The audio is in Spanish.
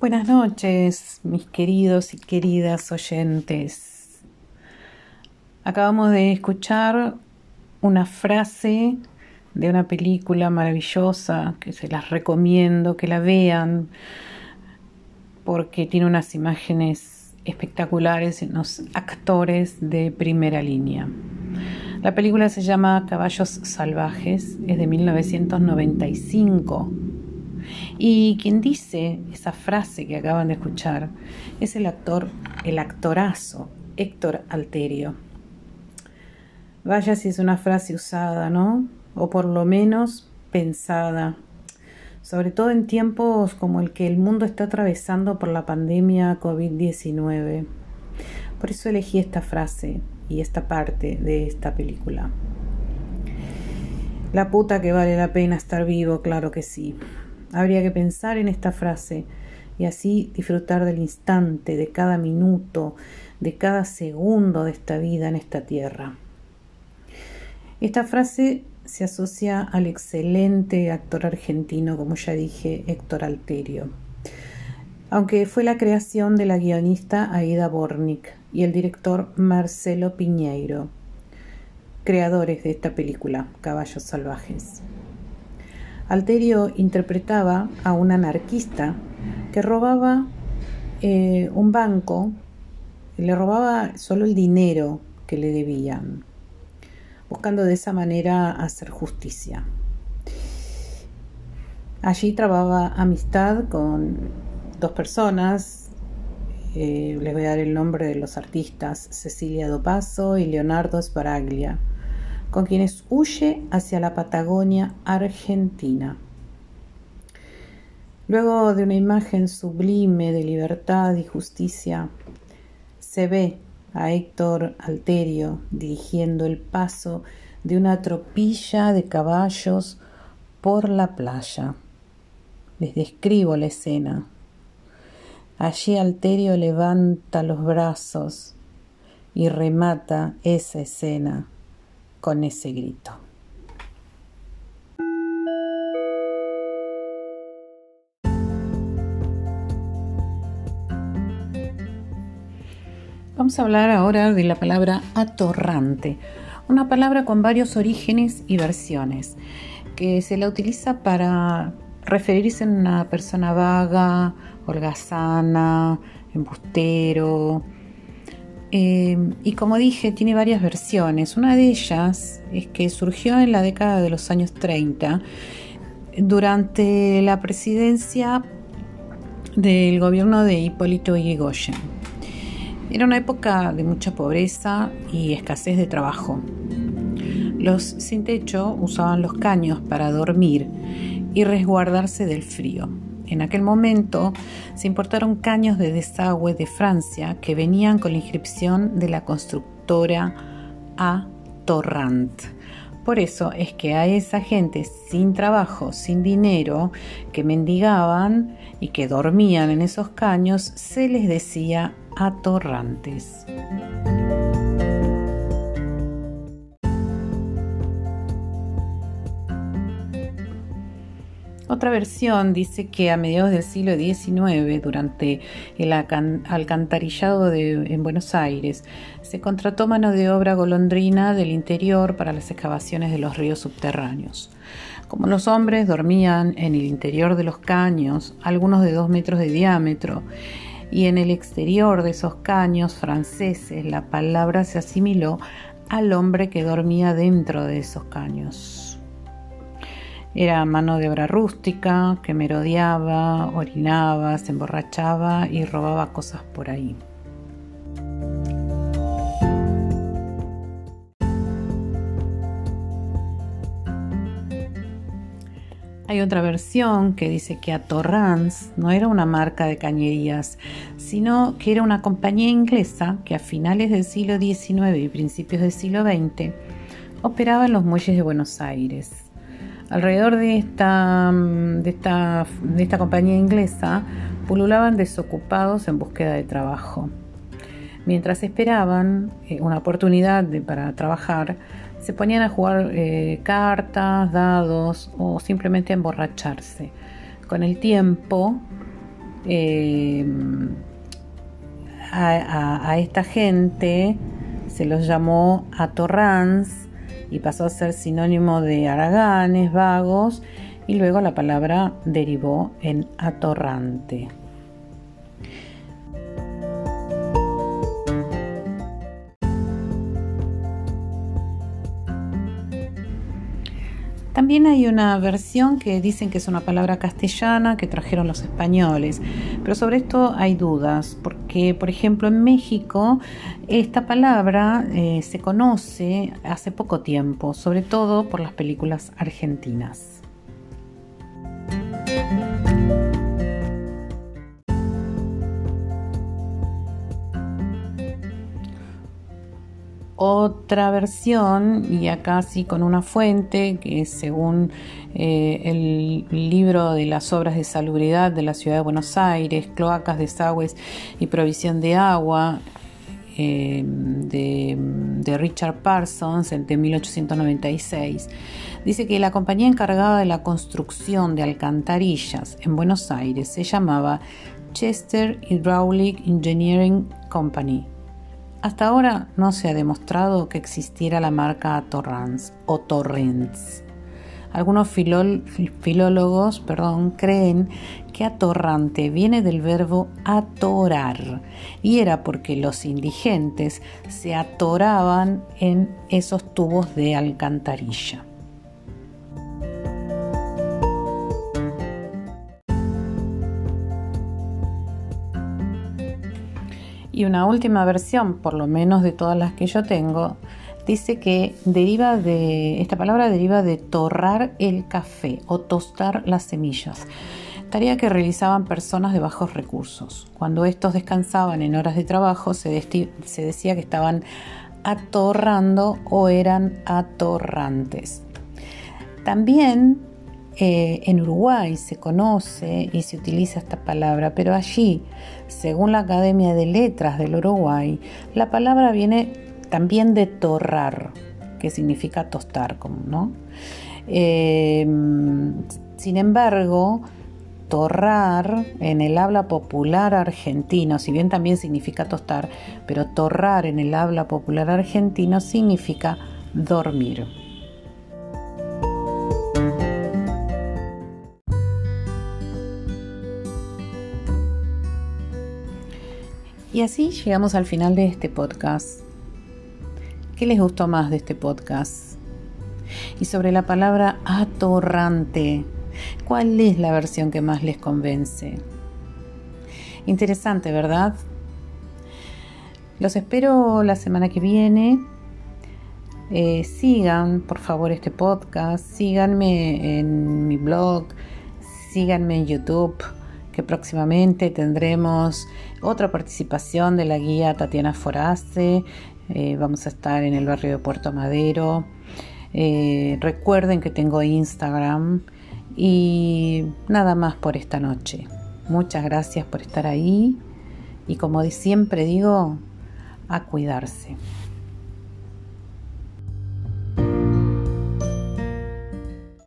Buenas noches, mis queridos y queridas oyentes. Acabamos de escuchar una frase de una película maravillosa que se las recomiendo que la vean porque tiene unas imágenes espectaculares y unos actores de primera línea. La película se llama Caballos Salvajes, es de 1995 y quien dice esa frase que acaban de escuchar es el actor, el actorazo Héctor Alterio. Vaya si es una frase usada, ¿no? O por lo menos pensada, sobre todo en tiempos como el que el mundo está atravesando por la pandemia COVID-19. Por eso elegí esta frase y esta parte de esta película. La puta que vale la pena estar vivo, claro que sí. Habría que pensar en esta frase y así disfrutar del instante, de cada minuto, de cada segundo de esta vida en esta tierra. Esta frase se asocia al excelente actor argentino, como ya dije, Héctor Alterio, aunque fue la creación de la guionista Aida Bornik y el director Marcelo Piñeiro, creadores de esta película, Caballos Salvajes. Alterio interpretaba a un anarquista que robaba eh, un banco, le robaba solo el dinero que le debían, buscando de esa manera hacer justicia. Allí trababa amistad con dos personas, eh, les voy a dar el nombre de los artistas, Cecilia Dopaso y Leonardo Sparaglia con quienes huye hacia la Patagonia argentina. Luego de una imagen sublime de libertad y justicia, se ve a Héctor Alterio dirigiendo el paso de una tropilla de caballos por la playa. Les describo la escena. Allí Alterio levanta los brazos y remata esa escena con ese grito. Vamos a hablar ahora de la palabra atorrante, una palabra con varios orígenes y versiones, que se la utiliza para referirse a una persona vaga, holgazana, embustero, Em, y como dije, tiene varias versiones. Una de ellas es que surgió en la década de los años 30 durante la presidencia del gobierno de Hipólito Yrigoyen. Era una época de mucha pobreza y escasez de trabajo. Los sin techo usaban los caños para dormir y resguardarse del frío. En aquel momento se importaron caños de desagüe de Francia que venían con la inscripción de la constructora A. Torrent. Por eso es que a esa gente sin trabajo, sin dinero, que mendigaban y que dormían en esos caños, se les decía atorrantes. Otra versión dice que a mediados del siglo XIX, durante el alcantarillado en Buenos Aires, se contrató mano de obra golondrina del interior para las excavaciones de los ríos subterráneos. Como los hombres dormían en el interior de los caños, algunos de dos metros de diámetro, y en el exterior de esos caños franceses, la palabra se asimiló al hombre que dormía dentro de esos caños. Era mano de obra rústica que merodeaba, orinaba, se emborrachaba y robaba cosas por ahí. Hay otra versión que dice que Atorrans no era una marca de cañerías, sino que era una compañía inglesa que a finales del siglo XIX y principios del siglo XX operaba en los muelles de Buenos Aires. Alrededor de esta, de esta, de esta compañía inglesa pululaban desocupados en búsqueda de trabajo. Mientras esperaban eh, una oportunidad para trabajar, se ponían a jugar eh, cartas, dados o simplemente a emborracharse. Con el tiempo, eh, a, esta gente se los llamó atorrans y pasó a ser sinónimo de araganes, vagos, y luego la palabra derivó en atorrante. También hay una versión que dicen que es una palabra castellana que trajeron los españoles, pero sobre esto hay dudas, porque por ejemplo en México esta palabra eh, se conoce hace poco tiempo, sobre todo por las películas argentinas. Otra versión, y acá sí con una fuente, que según eh, el libro de las obras de salubridad de la ciudad de Buenos Aires, cloacas, desagües y provisión de agua, eh, de, Richard Parsons de 1896, dice que la compañía encargada de la construcción de alcantarillas en Buenos Aires se llamaba Chester Hydraulic Engineering Company hasta ahora no se ha demostrado que existiera la marca Torrance o Torrents. Algunos filólogos perdón, creen que atorrante viene del verbo atorar y era porque los indigentes se atoraban en esos tubos de alcantarilla. Y una última versión, por lo menos de todas las que yo tengo, dice que deriva de, esta palabra deriva de torrar el café o tostar las semillas, tarea que realizaban personas de bajos recursos. Cuando estos descansaban en horas de trabajo, se, se decía que estaban atorrando o eran atorrantes. También eh, en Uruguay se conoce y se utiliza esta palabra, pero allí, según la Academia de Letras del Uruguay, la palabra viene también de torrar, que significa tostar, ¿no? Em, sin embargo, torrar en el habla popular argentino, si bien también significa tostar, pero torrar en el habla popular argentino significa dormir. Y así llegamos al final de este podcast. ¿Qué les gustó más de este podcast? Y sobre la palabra atorrante, ¿cuál es la versión que más les convence? Interesante, ¿verdad? Los espero la semana que viene. Eh, sigan, por favor, este podcast. Síganme en mi blog. Síganme en YouTube que próximamente tendremos otra participación de la guía Tatiana Forace. Eh, vamos a estar en el barrio de Puerto Madero. Eh, recuerden que tengo Instagram y nada más por esta noche. Muchas gracias por estar ahí y como siempre digo, a cuidarse.